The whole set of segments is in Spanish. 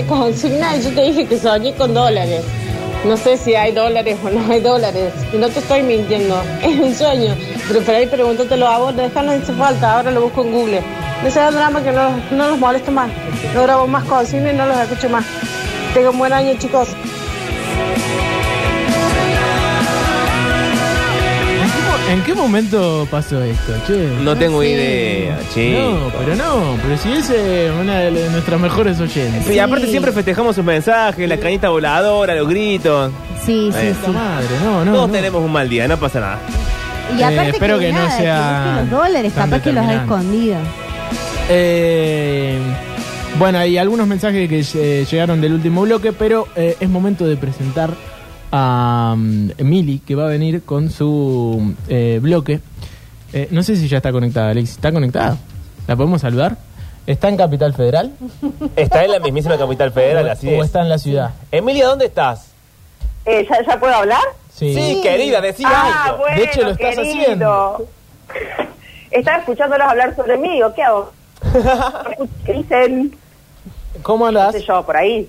la consigna yo te dije que soñé con dólares. No sé si hay dólares o no hay dólares. No te estoy mintiendo. Es un sueño. Pero por ahí pregúntatelo a vos, déjalo, no hace falta. Ahora lo busco en Google. No sea drama que no, no los molesto más. No grabo más consignas y no los escucho más. Tengan un buen año, chicos. ¿En qué momento pasó esto, che? No tengo sé. idea, che. No, pero no, pero si es eh, una de nuestras mejores oyentes. Y aparte siempre festejamos sus mensajes, la cañita voladora, los gritos. Sí, sí, Eh, sí. Madre, no, no. Todos no. tenemos un mal día, no pasa nada. Y aparte Eh, espero que no nada, sea busque los dólares, tan capaz que los ha determinante. escondido. Eh, bueno, hay algunos mensajes que eh, llegaron del último bloque, pero eh, es momento de presentar a um, Mili, que va a venir con su eh, bloque. Eh, no sé si ya está conectada, Alex. ¿Está conectada? ¿La podemos saludar? ¿Está en Capital Federal? Está en la mismísima capital federal, o, así o es. está en la ciudad? Emilia, ¿dónde estás? Eh, ¿ya, ¿Ya puedo hablar? Sí. Sí, querida, decí Ah, algo. bueno, De hecho, lo estás querido. haciendo. ¿Están escuchándolos hablar sobre mí o qué hago? ¿Qué dicen? ¿Cómo No andás? sé yo, por ahí.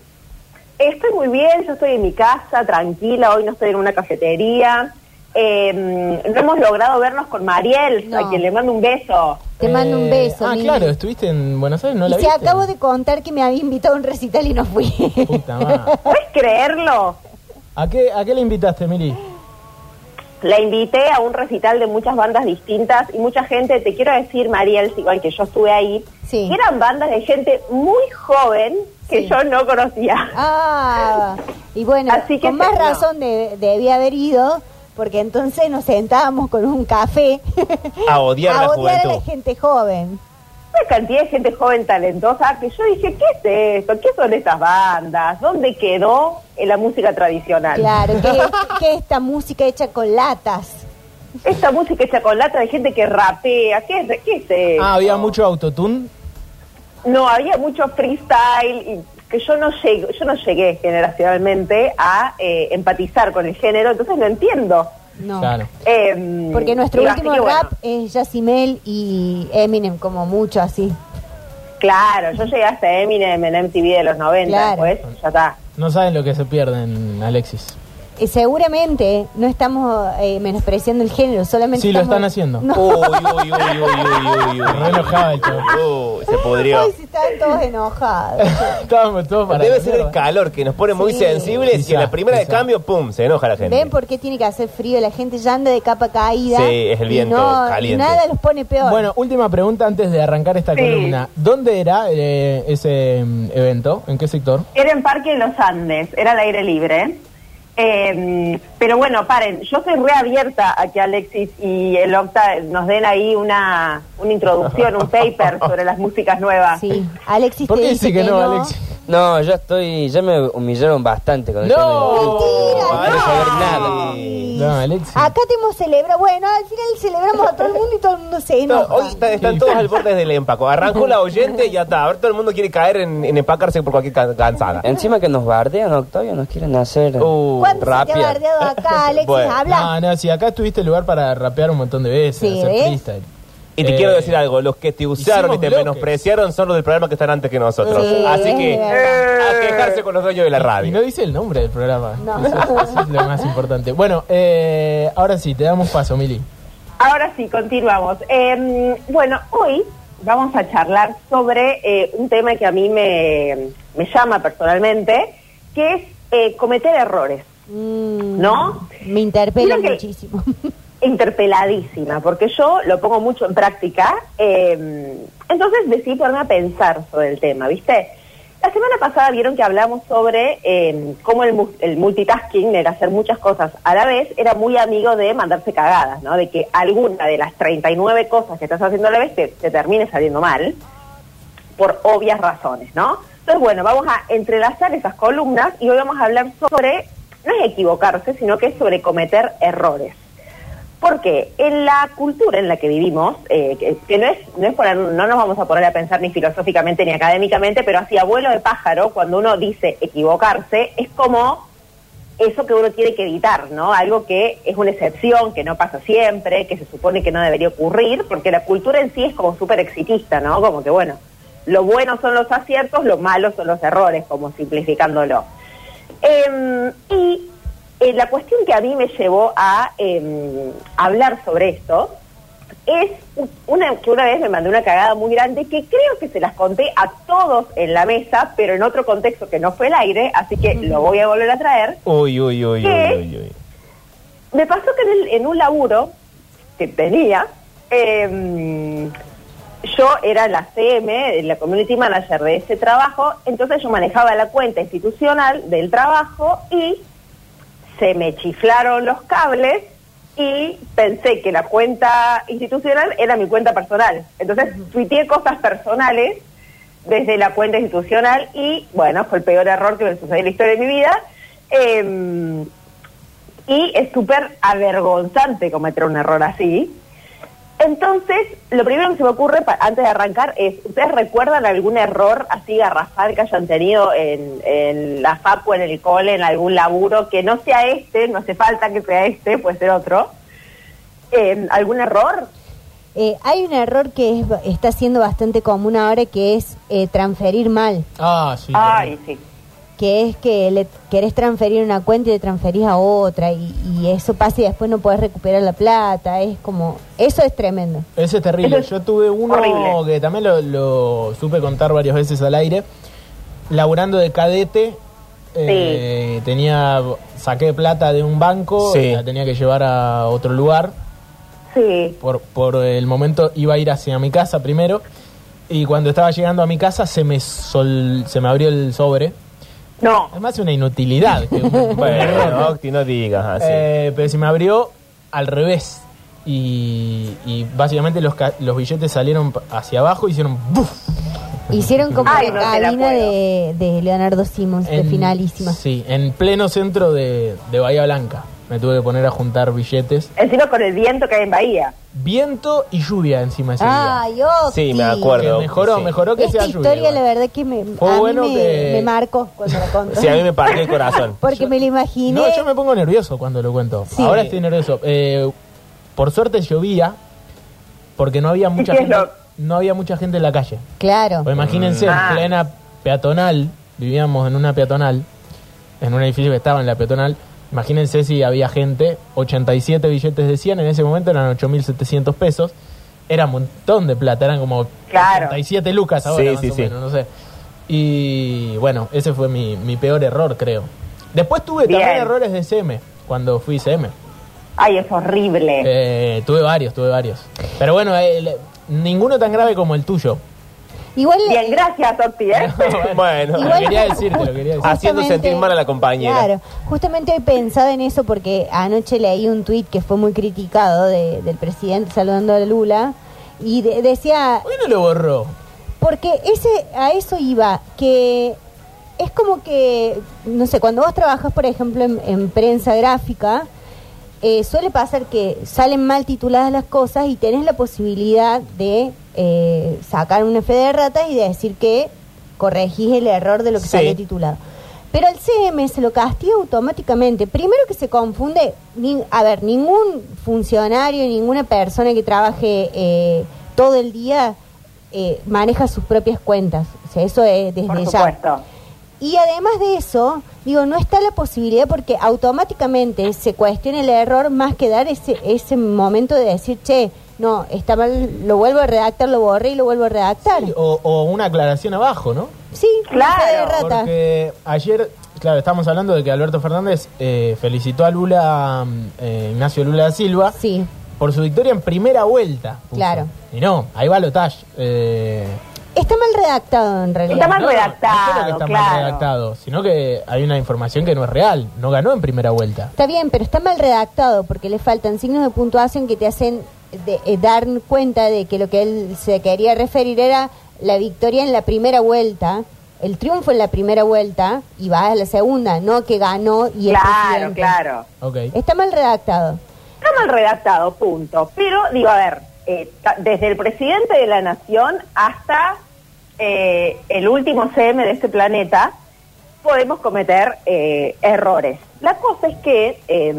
Estoy muy bien, yo estoy en mi casa, tranquila, hoy no estoy en una cafetería. Eh, no hemos logrado vernos con Mariel, No. a quien le mando un beso. Te mando un Eh, beso, Ah, claro, estuviste en Buenos Aires, ¿no y la viste? acabo de contar que me había invitado a un recital y no fui. Puta madre. ¿Puedes creerlo? ¿A qué, ¿A qué le invitaste, Mili? La invité a un recital de muchas bandas distintas y mucha gente, te quiero decir, Mariel, igual que yo estuve ahí, Sí. que eran bandas de gente muy joven que Sí. yo no conocía. Ah, y bueno, Así que con más no. razón de- debía haber ido, porque entonces nos sentábamos con un café A odiar a la odiar a la gente joven. Una cantidad de gente joven talentosa que yo dije, ¿qué es esto? ¿Qué son estas bandas? ¿Dónde quedó en la música tradicional? Claro, que, esta música hecha con latas. Esta música hecha con lata de gente que rapea, ¿qué es, qué es esto? Ah, había mucho autotune. No, había mucho freestyle y que yo no llegué, yo no llegué generacionalmente a eh, empatizar con el género, entonces no entiendo. No. Claro. Eh, Porque nuestro último bueno, rap es Yacimel y Eminem, como mucho así. Claro, yo llegué hasta Eminem en MTV de los 90, Claro. pues ya está. No saben lo que se pierden, Alexis. Eh, seguramente no estamos eh, menospreciando el género, solamente Sí, lo estamos- están haciendo. No. Uy, uy, uy, uy, uy, uy, uy. Re enojado el chavo. Uy, se podrió. Ay, si están todos enojados. Estábamos todos para Debe la ser el mierda. calor que nos pone muy Sí. sensibles y Quizá, en la primera de quizá. cambio, pum, se enoja la gente. ¿Ven por qué tiene que hacer frío? La gente ya anda de capa caída. Sí, es el y viento no- caliente. nada los pone peor. Bueno, última pregunta antes de arrancar esta Sí. columna. ¿Dónde era eh, ese mm, evento? ¿En qué sector? Era en Parque de los Andes, era al aire libre. Eh, pero bueno, paren, yo soy reabierta a que Alexis y el Octa nos den ahí una, una introducción, un paper sobre las músicas nuevas. Sí, Alexis ¿Por te qué dice dice que no, Alexis? No, ya estoy, ya me humillaron bastante con el No. Mentira, No quiero saber nada. No, Alexis. Acá te hemos celebrado. Bueno, al final celebramos a todo el mundo y todo el mundo se No, enoja. hoy está- están todos al borde del empaco. Arrancó la oyente y ya está. Ahora todo el mundo quiere caer en, en empacarse por cualquier can- cansada. Encima que nos bardean, Octavio, nos quieren hacer Uh, ¿Cuánto se te ha rapear. bardeado acá, Alexis? Bueno. Habla. No, no, si acá tuviste lugar para rapear un montón de veces, Sí, hacer ¿ves? freestyle. Y te Eh, quiero decir algo, los que te usaron hicimos y te bloques. menospreciaron son los del programa que están antes que nosotros. Sí, Así es que verdad. a quejarse con los dueños de la Y no radio. dice el nombre del programa. No. Eso, eso es lo más importante. Bueno, eh, ahora sí, te damos paso, Mili. Ahora sí, continuamos. Eh, bueno, hoy vamos a charlar sobre eh, un tema que a mí me, me llama personalmente, que es eh, cometer errores, Mm, ¿no? Me interpela muchísimo. interpeladísima, porque yo lo pongo mucho en práctica. eh, entonces decidí ponerme a pensar sobre el tema, ¿viste? La semana pasada vieron que hablamos sobre eh, cómo el, el multitasking, el hacer muchas cosas a la vez, era muy amigo de mandarse cagadas, ¿no? De que alguna de las 39 cosas que estás haciendo a la vez te, te termine saliendo mal, por obvias razones, ¿no? Entonces, bueno, vamos a entrelazar esas columnas y hoy vamos a hablar sobre, no es equivocarse, sino que es sobre cometer errores. Porque en la cultura en la que vivimos, eh, que, que no es, no es poner- no nos vamos a poner a pensar ni filosóficamente ni académicamente, pero así abuelo de pájaro, cuando uno dice equivocarse, es como eso que uno tiene que evitar, ¿no? Algo que es una excepción, que no pasa siempre, que se supone que no debería ocurrir, porque la cultura en sí es como súper exitista, ¿no? Como que, bueno, lo bueno son los aciertos, lo malo son los errores, como simplificándolo. Em, y eh, la cuestión que a mí me llevó a em, hablar sobre esto es una que una vez me mandé una cagada muy grande que creo que se las conté a todos en la mesa, pero en otro contexto que no fue el aire, así que lo voy a volver a traer. Uy, uy, uy, uy, uy, uy. Me pasó que en, el- en un laburo que tenía, em, yo era la CM, la community manager de ese trabajo, entonces yo manejaba la cuenta institucional del trabajo y se me chiflaron los cables y pensé que la cuenta institucional era mi cuenta personal. Entonces tuiteé cosas personales desde la cuenta institucional y bueno, fue el peor error que me sucedió en la historia de mi vida. Em, y es súper avergonzante cometer un error así. Entonces, lo primero que se me ocurre antes de arrancar es, ¿ustedes recuerdan algún error así garrafal que hayan tenido en, en la FAP o en el cole, en algún laburo, que no sea este, no hace falta que sea este, puede ser otro? Eh, ¿Algún error? Eh, hay un error que es- está siendo bastante común ahora que es eh, transferir mal. Ah, sí. Ay, sí. Que es que le querés transferir una cuenta y le transferís a otra y, y eso pasa y después no podés recuperar la plata, es como, eso es tremendo. Ese es terrible. Eso es Yo tuve uno horrible. que también lo, lo supe contar varias veces al aire. Laburando de cadete, eh, tenía saqué plata de un banco, Sí. y la tenía que llevar a otro lugar. Sí. Por, por el momento iba a ir hacia mi casa primero. Y cuando estaba llegando a mi casa se me sol- se me abrió el sobre. No. Además es una inutilidad. que un- Bueno. Octi, no digas así. Eh, pero se me abrió al revés. Y, y básicamente los, ca- los billetes salieron pa- hacia abajo y hicieron ¡buf! Hicieron como Ay, la te la cabina puedo. de, de Leonardo Simons, de En- finalísima. Sí, en pleno centro de, de Bahía Blanca. Me tuve que poner a juntar billetes. Encima con el viento que hay en Bahía. Viento y lluvia encima ese día. Ay, Octi. Sí, me acuerdo. Que mejoró, sí. mejoró que Esta sea lluvia. historia, igual. la verdad que me, Fue a mí bueno me, que- me marcó cuando la contó. Sí, a mí me partió el corazón. Porque me lo imaginé. No, yo me pongo nervioso cuando lo cuento. Sí. Ahora estoy nervioso. Eh, por suerte llovía porque no había mucha qué es gente, lo- no había mucha gente en la calle. Claro. Pues imagínense, Ah. en plena peatonal, vivíamos en una peatonal, en un edificio que estaba en la peatonal. Imagínense si había gente, 87 billetes de 100, en ese momento eran 8.700 pesos. Era un montón de plata, eran como Claro. 87 lucas ahora, Sí, más sí, o sí. menos, no sé. Y bueno, ese fue mi, mi peor error, creo. Después tuve Bien. también errores de CM, cuando fui CM. Ay, es horrible. Eh, tuve varios, tuve varios. Pero bueno, el- ninguno tan grave como el tuyo. Igual Bien, gracias, Octi, ¿eh? bueno, Lo Igual- quería decir, te lo quería decir. Haciendo Justamente- sentir mal a la compañera. Claro, justamente he pensado en eso porque anoche leí un tuit que fue muy criticado de- del presidente saludando a Lula y de- decía, ¿Por qué no lo borró? porque ese a eso iba, que es como que, no sé, cuando vos trabajas, por ejemplo, en, en prensa gráfica, eh, suele pasar que salen mal tituladas las cosas y tenés la posibilidad de eh, sacar una fe de ratas y de decir que corregís el error de lo que Sí. salió titulado. Pero al CM se lo castiga automáticamente. Primero que se confunde, ni- a ver, ningún funcionario, ninguna persona que trabaje eh, todo el día eh, maneja sus propias cuentas. O sea, eso es desde Por ya. Y además de eso, digo, no está la posibilidad porque automáticamente se cuestiona el error más que dar ese, ese momento de decir, che, no, está mal, lo vuelvo a redactar, lo borré y lo vuelvo a redactar. Sí, o, o una aclaración abajo, ¿no? Sí, de Claro, rata. Porque ayer, claro, estamos hablando de que Alberto Fernández eh, felicitó a Lula, mm, eh, Ignacio Lula da Silva, Sí, por su victoria en primera vuelta. puso. Claro. Y no, ahí va Lotage. Eh, está mal redactado en realidad. Está mal no, redactado, no solo que está claro. mal redactado, sino que hay una información que no es real. No ganó en primera vuelta. Está bien, pero está mal redactado porque le faltan signos de puntuación que te hacen de- eh, dar cuenta de que lo que él se quería referir era la victoria en la primera vuelta, el triunfo en la primera vuelta y va a la segunda, no que ganó y Claro, presidente. claro. Ok. Está mal redactado. Está mal redactado, punto. Pero, digo, a ver, eh, desde el presidente de la nación hasta eh, el último CM de este planeta, podemos cometer eh, errores. La cosa es que eh,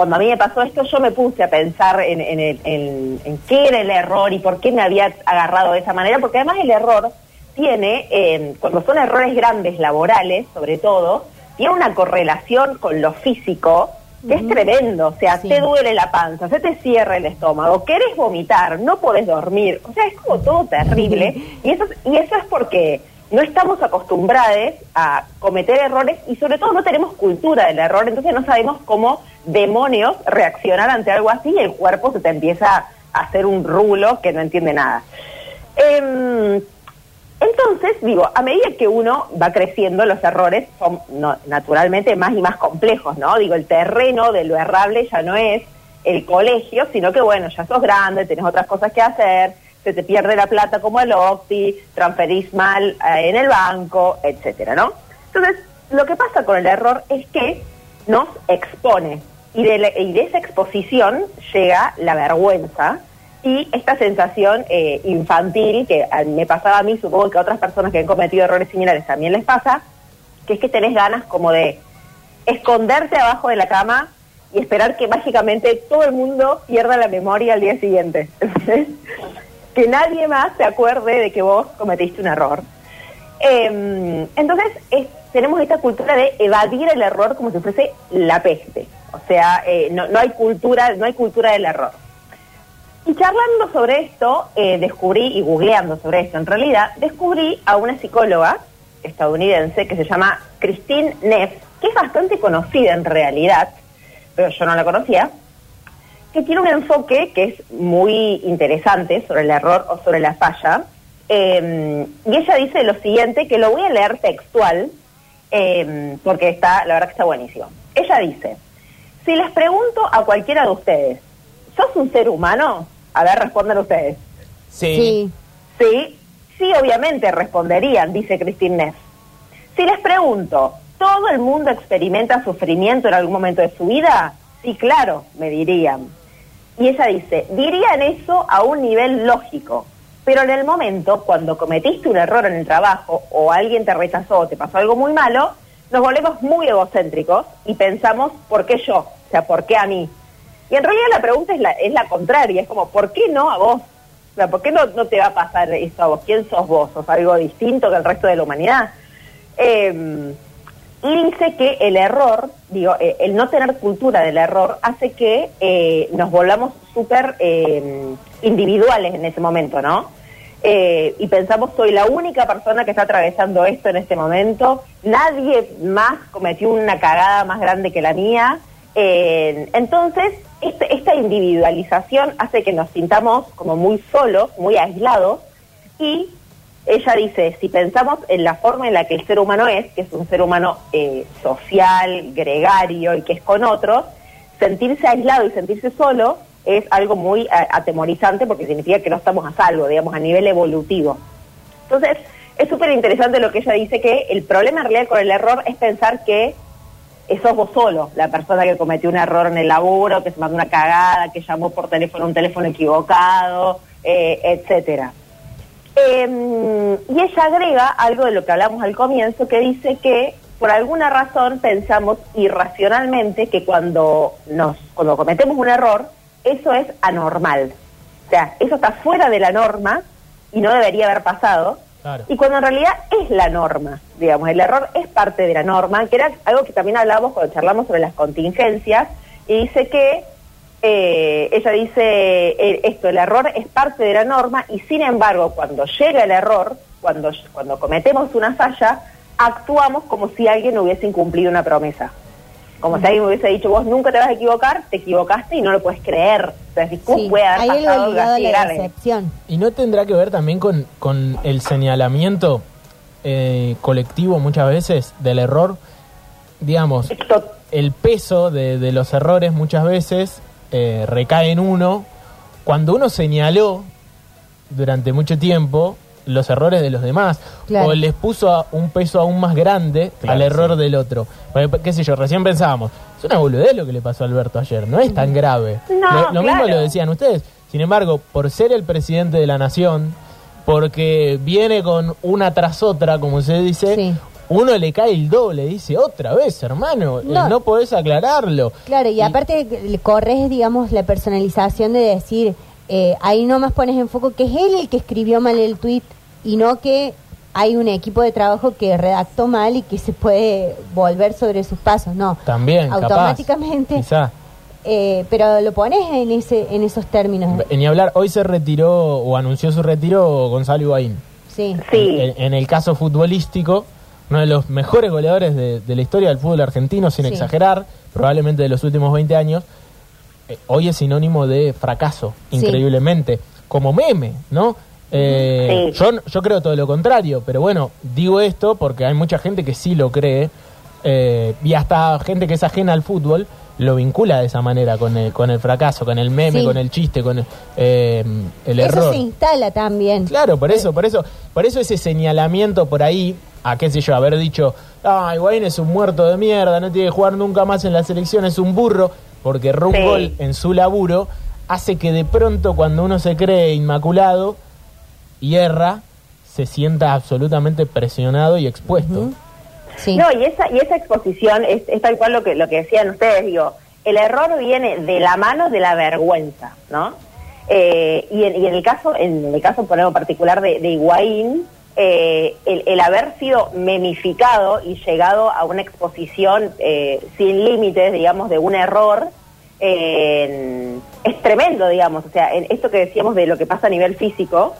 cuando a mí me pasó esto, yo me puse a pensar en, en, el- en- en qué era el error y por qué me había agarrado de esa manera, porque además el error tiene, eh, cuando son errores grandes laborales, sobre todo, tiene una correlación con lo físico que es tremendo. O sea, Sí. te duele la panza, se te cierra el estómago, querés vomitar, no podés dormir. O sea, es como todo terrible. y, eso, es- y eso es porque no estamos acostumbrados a cometer errores y sobre todo no tenemos cultura del error, entonces no sabemos cómo demonios reaccionar ante algo así y el cuerpo se te empieza a hacer un rulo que no entiende nada. Em, entonces, digo, a medida que uno va creciendo, los errores son no, naturalmente más y más complejos, ¿no? Digo, el terreno de lo errable ya no es el colegio, sino que, bueno, ya sos grande, tenés otras cosas que hacer, se te pierde la plata como el Octi, transferís mal eh, en el banco, etcétera, ¿no? Entonces, lo que pasa con el error es que nos expone y de, la- y de esa exposición llega la vergüenza y esta sensación eh, infantil que me pasaba a mí, supongo que a otras personas que han cometido errores similares también les pasa, que es que tenés ganas como de esconderte abajo de la cama y esperar que mágicamente todo el mundo pierda la memoria al día siguiente. Que nadie más se acuerde de que vos cometiste un error. Eh, entonces, es- tenemos esta cultura de evadir el error como si fuese la peste. O sea, eh, no, no hay cultura, no hay cultura del error. Y charlando sobre esto, eh, descubrí, y googleando sobre esto en realidad, descubrí a una psicóloga estadounidense que se llama Christine Neff, que es bastante conocida en realidad, pero yo no la conocía, que tiene un enfoque que es muy interesante sobre el error o sobre la falla. Eh, y ella dice lo siguiente, que lo voy a leer textual, eh, porque está, la verdad que está buenísimo. Ella dice, si les pregunto a cualquiera de ustedes, ¿sos un ser humano? A ver, responden ustedes. Sí. Sí. Sí, sí, obviamente responderían, dice Christine Neff. Si les pregunto, ¿todo el mundo experimenta sufrimiento en algún momento de su vida? Sí, claro, me dirían. Y ella dice, dirían eso a un nivel lógico, pero en el momento, cuando cometiste un error en el trabajo o alguien te rechazó o te pasó algo muy malo, nos volvemos muy egocéntricos y pensamos, ¿por qué yo? O sea, ¿por qué a mí? Y en realidad la pregunta es la, es la contraria, es como, ¿por qué no a vos? O sea, ¿por qué no, no te va a pasar eso a vos? ¿Quién sos vos? ¿Sos algo distinto que el resto de la humanidad? Eh, y dice que el error, digo, eh, el no tener cultura del error hace que eh, nos volvamos súper eh, individuales en ese momento, ¿no? Eh, y pensamos, soy la única persona que está atravesando esto en este momento, nadie más cometió una cagada más grande que la mía. Eh, entonces, este- esta individualización hace que nos sintamos como muy solos, muy aislados, y ella dice, si pensamos en la forma en la que el ser humano es, que es un ser humano eh, social, gregario y que es con otros, sentirse aislado y sentirse solo es algo muy a- atemorizante porque significa que no estamos a salvo, digamos, a nivel evolutivo. Entonces, es súper interesante lo que ella dice, que el problema en realidad con el error es pensar que sos vos solo, la persona que cometió un error en el laburo, que se mandó una cagada, que llamó por teléfono un teléfono equivocado, eh, etcétera. Eh, y ella agrega algo de lo que hablamos al comienzo, que dice que por alguna razón pensamos irracionalmente que cuando nos cuando cometemos un error, eso es anormal. O sea, eso está fuera de la norma y no debería haber pasado. Claro. Y cuando en realidad es la norma, digamos, el error es parte de la norma, que era algo que también hablamos cuando charlamos sobre las contingencias, y dice que, eh, ella dice eh, esto, el error es parte de la norma, y sin embargo, cuando llega el error, cuando, cuando cometemos una falla, actuamos como si alguien hubiese incumplido una promesa. Como si alguien hubiese dicho, vos nunca te vas a equivocar, te equivocaste y no lo puedes creer. Entonces, ¿cómo Sí, puede haber hay pasado así la grave? ¿Y no tendrá que ver también con, con el señalamiento eh, colectivo muchas veces del error? Digamos, Esto- el peso de, de los errores muchas veces eh, recae en uno. Cuando uno señaló durante mucho tiempo los errores de los demás Claro. o les puso a- un peso aún más grande Claro, al error sí. del otro. Porque, qué sé yo, recién pensábamos, es una boludez lo que le pasó a Alberto ayer, no es tan grave. No, lo lo mismo lo decían ustedes. Sin embargo, por ser el presidente de la nación, porque viene con una tras otra, como se dice, Sí. Uno le cae el doble, dice otra vez, hermano, eh, No. no, podés aclararlo. Claro, y, aparte le corres, digamos, la personalización de decir, eh, ahí nomás pones en foco que es él el que escribió mal el tweet y no que hay un equipo de trabajo que redactó mal y que se puede volver sobre sus pasos, no. También, capaz, Automáticamente, quizá. eh, pero lo pones en ese en esos términos. Ni hablar, hoy se retiró o anunció su retiro Gonzalo Higuaín. Sí. Sí. En, en el caso futbolístico, uno de los mejores goleadores de, de la historia del fútbol argentino, sin Sí. exagerar, probablemente de los últimos 20 años, eh, hoy es sinónimo de fracaso, Sí. increíblemente, como meme, ¿no? Eh, Sí. yo, yo creo todo lo contrario, pero bueno, digo esto porque hay mucha gente que sí lo cree, eh, y hasta gente que es ajena al fútbol lo vincula de esa manera con el, con el fracaso, con el meme, Sí. con el chiste, con el, eh, el Eso error. se instala también. Claro, por eso, por eso, por eso ese señalamiento por ahí, a qué sé yo, haber dicho, ah, Higuaín es un muerto de mierda, no tiene que jugar nunca más en la selección, es un burro, porque un Sí. en su laburo, hace que de pronto cuando uno se cree inmaculado y erra, se sienta absolutamente presionado y expuesto. Sí. No, y esa, y esa exposición es, es tal cual lo que, lo que decían ustedes, digo, el error viene de la mano de la vergüenza, ¿no? Eh, y, en, y en el caso, en el caso ponemos particular de, de Higuaín, eh, el, haber sido memificado y llegado a una exposición eh, sin límites, digamos, de un error, eh, es tremendo, digamos. O sea, en esto que decíamos de lo que pasa a nivel físico,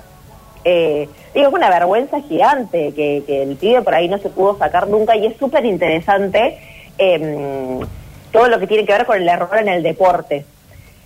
eh, digo, es una vergüenza gigante que, el pibe por ahí no se pudo sacar nunca y es súper interesante em, todo lo que tiene que ver con el error en el deporte.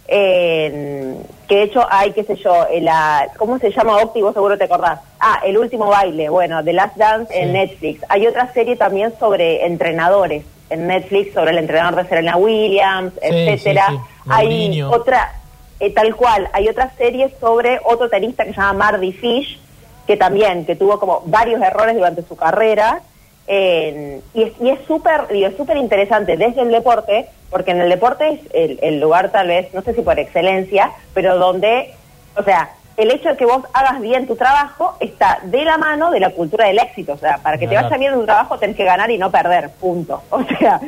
Em, que de hecho hay, qué sé yo, eh, la, ¿cómo se llama Octi? Vos seguro te acordás. Ah, El Último Baile, bueno, The Last Dance en. Netflix. Hay otra serie también sobre entrenadores en Netflix, sobre el entrenador de Serena Williams, Sí, etcétera. sí. Hay Mourinho. otra, eh, tal cual, hay otra serie sobre otro tenista que se llama Mardy Fish, que también, que tuvo como varios errores durante su carrera, eh, y es y es súper es súper interesante desde el deporte, porque en el deporte es el, el lugar tal vez, no sé si por excelencia, pero donde, o sea, el hecho de que vos hagas bien tu trabajo está de la mano de la cultura del éxito, o sea, para que te Claro. vaya bien en tu trabajo tenés que ganar y no perder, punto. O sea,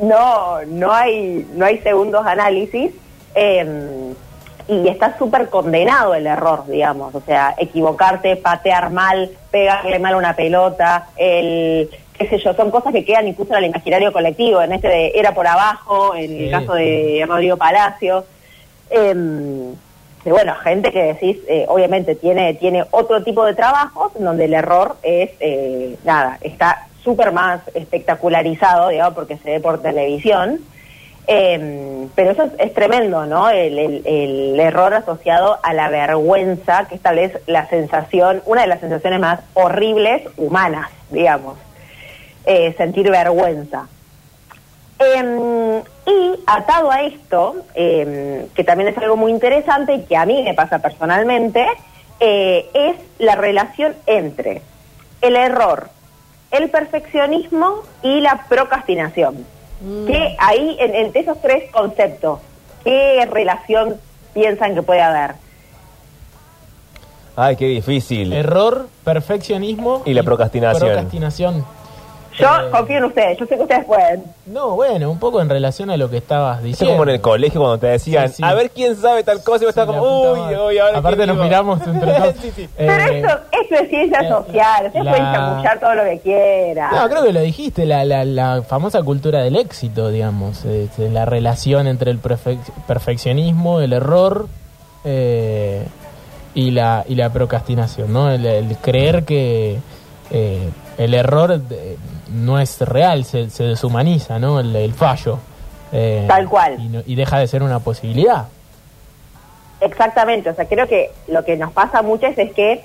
no, no hay, no hay segundos análisis. eh, y está súper condenado el error, digamos, o sea, equivocarte, patear mal, pegarle mal una pelota, el qué sé yo, son cosas que quedan incluso en el imaginario colectivo, en este de era por abajo, en Sí, el caso de Rodrigo Palacio, de, bueno, gente que decís, eh, obviamente tiene, tiene otro tipo de trabajos en donde el error es, eh, nada, está súper más espectacularizado, digamos, porque se ve por televisión. Eh, pero eso es, es tremendo, ¿no? El, error asociado a la vergüenza, que es tal vez la sensación, una de las sensaciones más horribles humanas, digamos. Eh, sentir vergüenza. Eh, y atado a esto, eh, que también es algo muy interesante y que a mí me pasa personalmente, eh, es la relación entre el error, el perfeccionismo y la procrastinación. Que ahí, en- entre esos tres conceptos, ¿qué relación piensan que puede haber? Ay, qué difícil. Error, perfeccionismo Y la procrastinación. procrastinación. Yo Eh, confío en ustedes, yo sé que ustedes pueden. No, bueno, un poco en relación a lo que estabas Eso es diciendo. como en el colegio cuando te decían, Sí, sí. a ver quién sabe tal cosa y vos estás Sí, como, uy, uy, ahora Aparte nos digo?" miramos entre todos. sí, sí. Pero Eh, esto, esto es ciencia eh, social, ustedes la- pueden chamullar todo lo que quieran. No, creo que lo dijiste, la, la, la famosa cultura del éxito, digamos, la relación entre el perfec- perfeccionismo, el error eh, y, la, y la procrastinación, ¿no? El, el creer que eh, el error eh, no es real, se, se deshumaniza, ¿no? El, el fallo. eh, Tal cual. Y, no- y deja de ser una posibilidad. Exactamente, o sea, creo que lo que nos pasa mucho es, es que,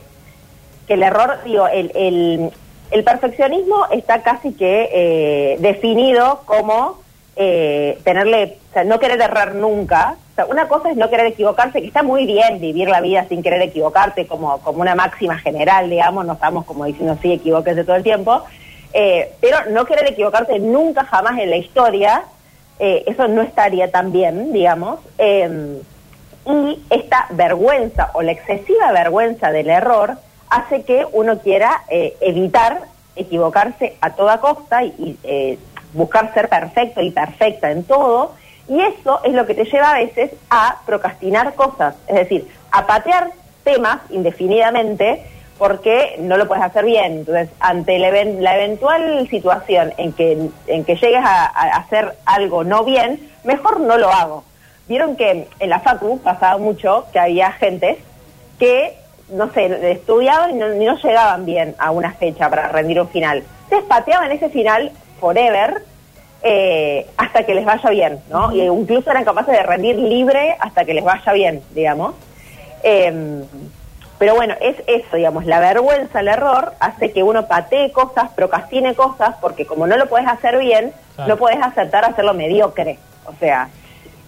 que el error, digo, el, el, el perfeccionismo está casi que eh, definido como eh, tenerle, o sea, no querer errar nunca. O sea, una cosa es no querer equivocarse, que está muy bien vivir la vida sin querer equivocarte como, como una máxima general, digamos, no estamos como diciendo sí, equivóquese todo el tiempo, eh, pero no querer equivocarte nunca jamás en la historia, eh, eso no estaría tan bien, digamos. Eh, y esta vergüenza o la excesiva vergüenza del error hace que uno quiera eh, evitar equivocarse a toda costa y, y, eh, buscar ser perfecto y perfecta en todo. Y eso es lo que te lleva a veces a procrastinar cosas, es decir, a patear temas indefinidamente porque no lo puedes hacer bien. Entonces, ante la, even- la eventual situación en que, en que llegues a, a hacer algo no bien, mejor no lo hago. Vieron que en la Facu pasaba mucho que había gente que, no sé, estudiaban y no, llegaban bien a una fecha para rendir un final. Entonces pateaban ese final forever eh, hasta que les vaya bien, ¿no? Y incluso eran capaces de rendir libre hasta que les vaya bien, digamos. Eh, pero bueno, es eso, digamos, la vergüenza, el error, hace que uno patee cosas, procrastine cosas, porque como no lo puedes hacer bien, Claro. no puedes aceptar hacerlo mediocre. O sea,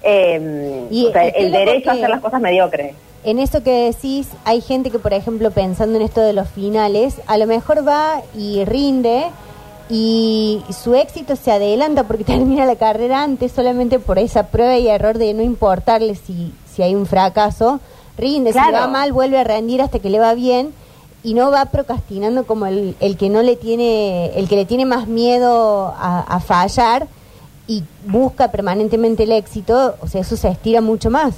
eh, Y- o sea, el derecho a hacer las cosas mediocres. En eso que decís, hay gente que, por ejemplo, pensando en esto de los finales, a lo mejor va y rinde y su éxito se adelanta porque termina la carrera antes solamente por esa prueba y error de no importarle si, si hay un fracaso. Rinde, si Claro. le va mal, vuelve a rendir hasta que le va bien y no va procrastinando como el, el que no le tiene, el que le tiene más miedo a, a fallar y busca permanentemente el éxito, o sea, eso se estira mucho más.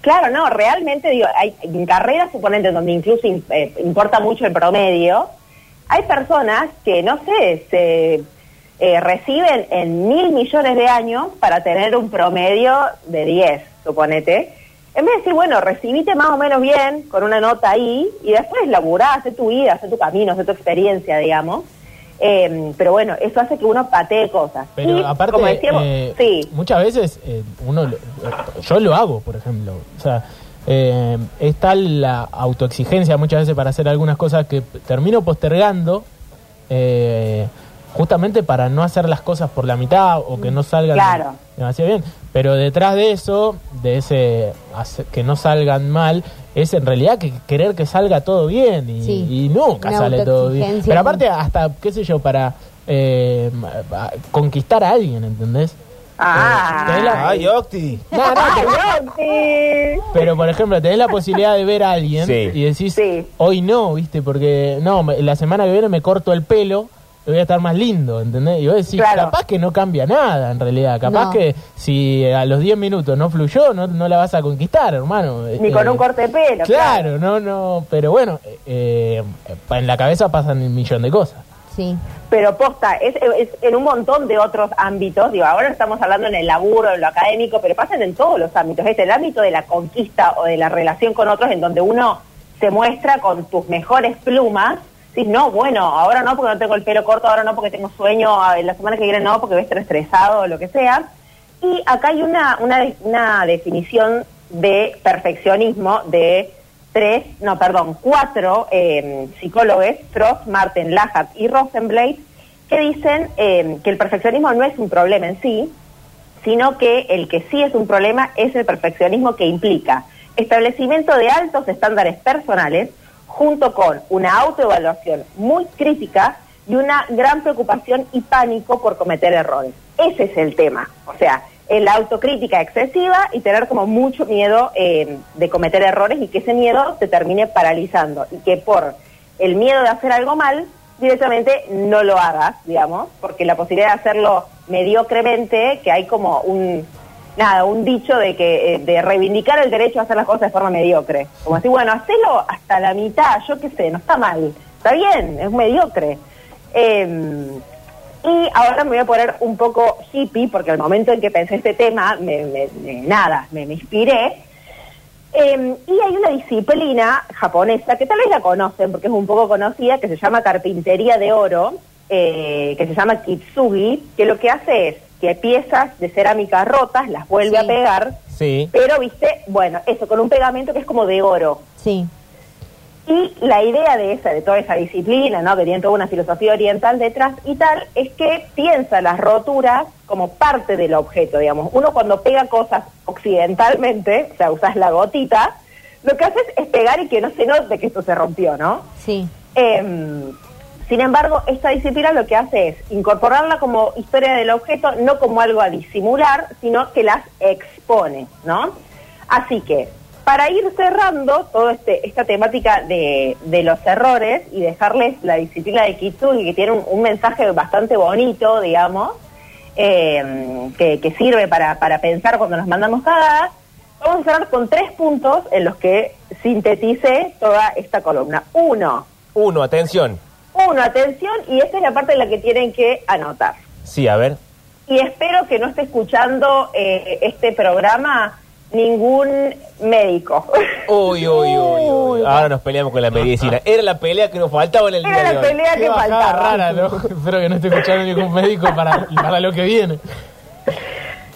Claro, no, realmente digo, hay en carreras suponentes donde incluso eh, importa mucho el promedio, hay personas que, no sé, se eh, reciben en mil millones de años para tener un promedio de 10, suponete. En vez de decir, bueno, recibite más o menos bien, con una nota ahí, y después laburá, hace tu vida, hace tu camino, hace tu experiencia, digamos. Eh, pero bueno, eso hace que uno patee cosas. Pero Y, aparte, como decíamos, eh, sí, muchas veces eh, uno, yo lo hago, por ejemplo. O sea, eh, es tal la autoexigencia muchas veces para hacer algunas cosas que termino postergando eh, justamente para no hacer las cosas por la mitad o que no salgan Claro. demasiado bien. Pero detrás de eso, de ese que no salgan mal, es en realidad que querer que salga todo bien y, Sí. y nunca Una sale todo bien. Pero aparte hasta, qué sé yo, para eh, conquistar a alguien, ¿entendés? Ah. Eh, tenés la- Ay, Octi. No, no, ¡Ay, pero, por ejemplo, tenés la posibilidad de ver a alguien Sí. y decís, Sí. hoy no, ¿viste? Porque no, me- la semana que viene me corto el pelo, voy a estar más lindo, ¿entendés? Y vos decís, Claro. capaz que no cambia nada en realidad, capaz No. que si a los 10 minutos no fluyó, no, no la vas a conquistar, hermano. Ni con Eh, un corte de pelo. Claro, no, no, pero bueno, eh, eh, en la cabeza pasan un millón de cosas. Sí. Pero posta, es, es en un montón de otros ámbitos. Digo, ahora estamos hablando en el laburo, en lo académico, pero pasan en todos los ámbitos. Es el ámbito de la conquista o de la relación con otros en donde uno se muestra con tus mejores plumas. Dices, no, bueno, ahora no porque no tengo el pelo corto, ahora no porque tengo sueño, la semana que viene no porque voy a estar estresado o lo que sea. Y acá hay una, una, una definición de perfeccionismo de tres, no, perdón, cuatro eh, psicólogos, Frost, Martin, Lahat y Rosenblatt, que dicen eh, que el perfeccionismo no es un problema en sí, sino que el que sí es un problema es el perfeccionismo que implica establecimiento de altos estándares personales junto con una autoevaluación muy crítica y una gran preocupación y pánico por cometer errores. Ese es el tema. O sea, la autocrítica excesiva y tener como mucho miedo eh, de cometer errores y que ese miedo te termine paralizando y que por el miedo de hacer algo mal directamente no lo hagas, digamos, porque la posibilidad de hacerlo mediocremente, que hay como un nada, un dicho de que eh, de reivindicar el derecho a hacer las cosas de forma mediocre. Como así, bueno, hacelo hasta la mitad, yo qué sé, no está mal, está bien, es mediocre. Eh, y ahora me voy a poner un poco hippie, porque al momento en que pensé este tema, me, me- me- nada, me, me inspiré. Eh, y hay una disciplina japonesa que tal vez la conocen porque es un poco conocida, que se llama carpintería de oro, eh, que se llama kitsugi, que lo que hace es que piezas de cerámica rotas las vuelve Sí. a pegar, Sí. pero viste, bueno, eso con un pegamento que es como de oro. Sí. Y la idea de esa, de toda esa disciplina, ¿no? que tiene toda una filosofía oriental detrás y tal, es que piensa las roturas como parte del objeto, digamos. Uno cuando pega cosas occidentalmente, o sea, usas la gotita, lo que haces es pegar y que no se note que esto se rompió, ¿no? Sí. Em, sin embargo, esta disciplina lo que hace es incorporarla como historia del objeto, no como algo a disimular, sino que las expone, ¿no? Así que para ir cerrando toda este, esta temática de, de los errores y dejarles la disciplina de Kitsugi, que tiene un, mensaje bastante bonito, digamos, eh, que, que sirve para, para pensar cuando nos mandamos cagadas, vamos a cerrar con tres puntos en los que sintetice toda esta columna. Uno, Uno, atención. Uno, atención, y esta es la parte en la que tienen que anotar. Sí, a ver. Y espero que no esté escuchando eh, este programa ningún médico. Uy, uy, uy, uy. Ahora nos peleamos con la medicina. Era la pelea que nos faltaba en el día Era de la hoy. pelea Qué que bajada faltaba. rara, ¿no? Espero que no esté escuchando ningún médico para, para lo que viene.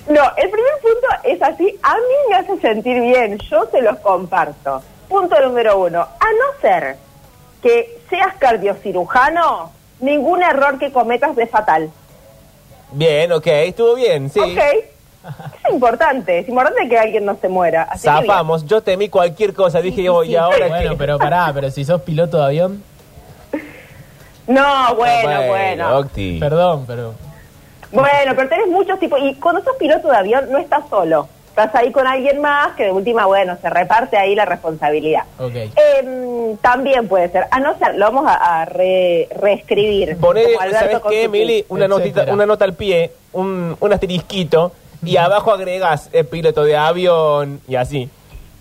No, el primer punto es así. A mí me hace sentir bien. Yo se los comparto. Punto número uno. A no ser que seas cardiocirujano, ningún error que cometas es fatal. Bien, ok, estuvo bien, sí. Ok. Es importante. Es importante que alguien no se muera. Así. Zafamos, yo temí cualquier cosa, dije, oye, sí. ahora Bueno, pero pará, pero si sos piloto de avión, No, bueno, bueno. Octi. perdón, pero... Bueno, pero tenés muchos tipos. Y cuando sos piloto de avión, no estás solo. Estás ahí con alguien más que de última, bueno, se reparte ahí la responsabilidad. Em, también puede ser. A no ser, lo vamos a, a re- reescribir. ¿sabes qué, tweet. Una, notita, una nota al pie, un, un asterisquito, y abajo agregas eh, piloto de avión y así.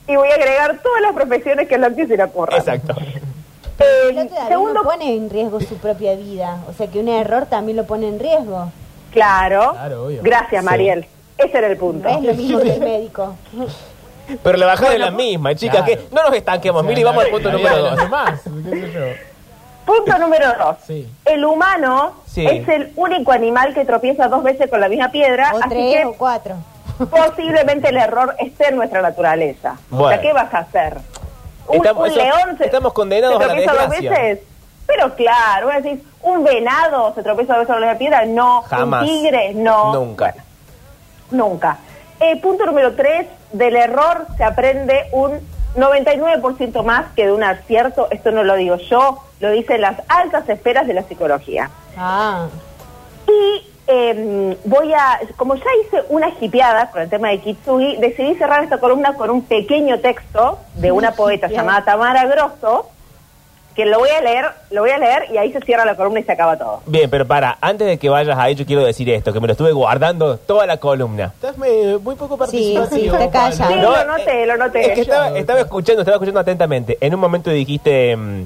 Y voy a agregar todas las profesiones que a Locti se le ocurran. Exacto. Em, El segundo, no pone en riesgo su propia vida. O sea que un error también lo pone en riesgo. claro. Claro, obvio. Gracias, Sí. Ese era el punto. No es lo mismo que el médico. Pero la bajada Bueno, es la misma, chicas, claro. que no nos estanquemos, O sea, Mili, vamos al punto número dos. Punto número dos. Sí. El humano Sí. es el único animal que tropieza dos veces con la misma piedra. O así tres que o cuatro. posiblemente el error esté en nuestra naturaleza. O sea, ¿qué vas a hacer? Un, Estamos- un eso- león se, estamos condenados se a la tropieza dos veces. Pero claro, decís, un venado se tropieza dos veces con la piedra, no. Jamás. Un tigre, no. Nunca. Nunca. Eh, punto número tres, del error se aprende un 99% más que de un acierto. Esto no lo digo yo, lo dicen las altas esferas de la psicología. Ah. Y eh, voy a, como ya hice una jipeada con el tema de Kitsugi, decidí cerrar esta columna con un pequeño texto de una poeta llamada Tamara Grosso, que lo voy a leer, lo voy a leer y ahí se cierra la columna y se acaba todo. Bien, pero para, antes de que vayas ahí, yo quiero decir esto, que me lo estuve guardando toda la columna. Estás eh, muy poco Sí, participativo. sí, Pablo. callado. Sí, lo noté, lo noté. Es que estaba, estaba escuchando, estaba escuchando atentamente. En un momento dijiste mm,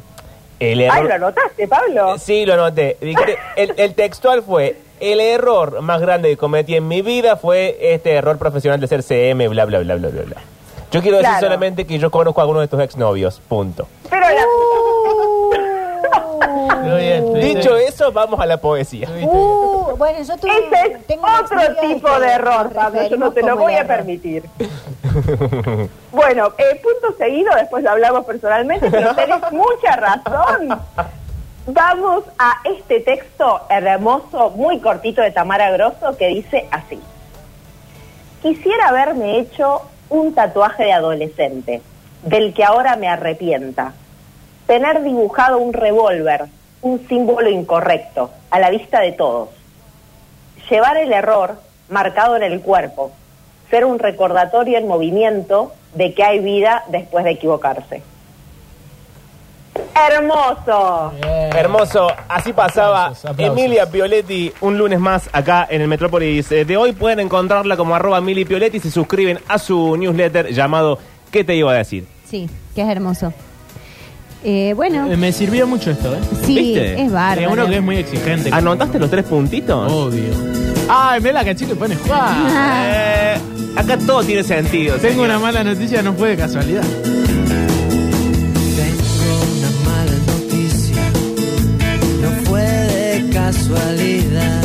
el error. Ay, ¿lo anotaste, Pablo? Sí, lo noté. Dijiste, el, el textual fue, el error más grande que cometí en mi vida fue este error profesional de ser CM, bla, bla, bla, bla, bla, bla. Yo quiero decir Claro. solamente que yo conozco a algunos de tus exnovios, punto. Pero la... Sí, Dicho eso, vamos a la poesía. Uh, bueno, yo tuve, Ese es tengo otro tipo de error, Pablo, yo no te lo voy a permitir. bueno, eh, punto seguido, después lo hablamos personalmente, pero tenés mucha razón. Vamos a este texto hermoso, muy cortito de Tamara Grosso, que dice así. Quisiera haberme hecho un tatuaje de adolescente, del que ahora me arrepienta. Tener dibujado un revólver, un símbolo incorrecto, a la vista de todos. Llevar el error marcado en el cuerpo, ser un recordatorio en movimiento de que hay vida después de equivocarse. Hermoso. Bien. Hermoso, así pasaba Aplausos, aplausos. Emilia Pioletti un lunes más acá en el Metrópolis de hoy. Pueden encontrarla como arroba Mili Pioletti, se suscriben a su newsletter llamado ¿Qué te iba a decir? Sí, que es hermoso. Eh, bueno, Eh, Me sirvió mucho esto, ¿eh? sí, ¿viste? es bárbaro. uno que es muy exigente. ¿Anotaste los tres puntitos? Obvio. Ay, mira la cachita que pone Juan. Eh, acá todo tiene sentido. Tengo señor. una mala noticia, no fue de casualidad. Tengo una mala noticia, no fue de casualidad.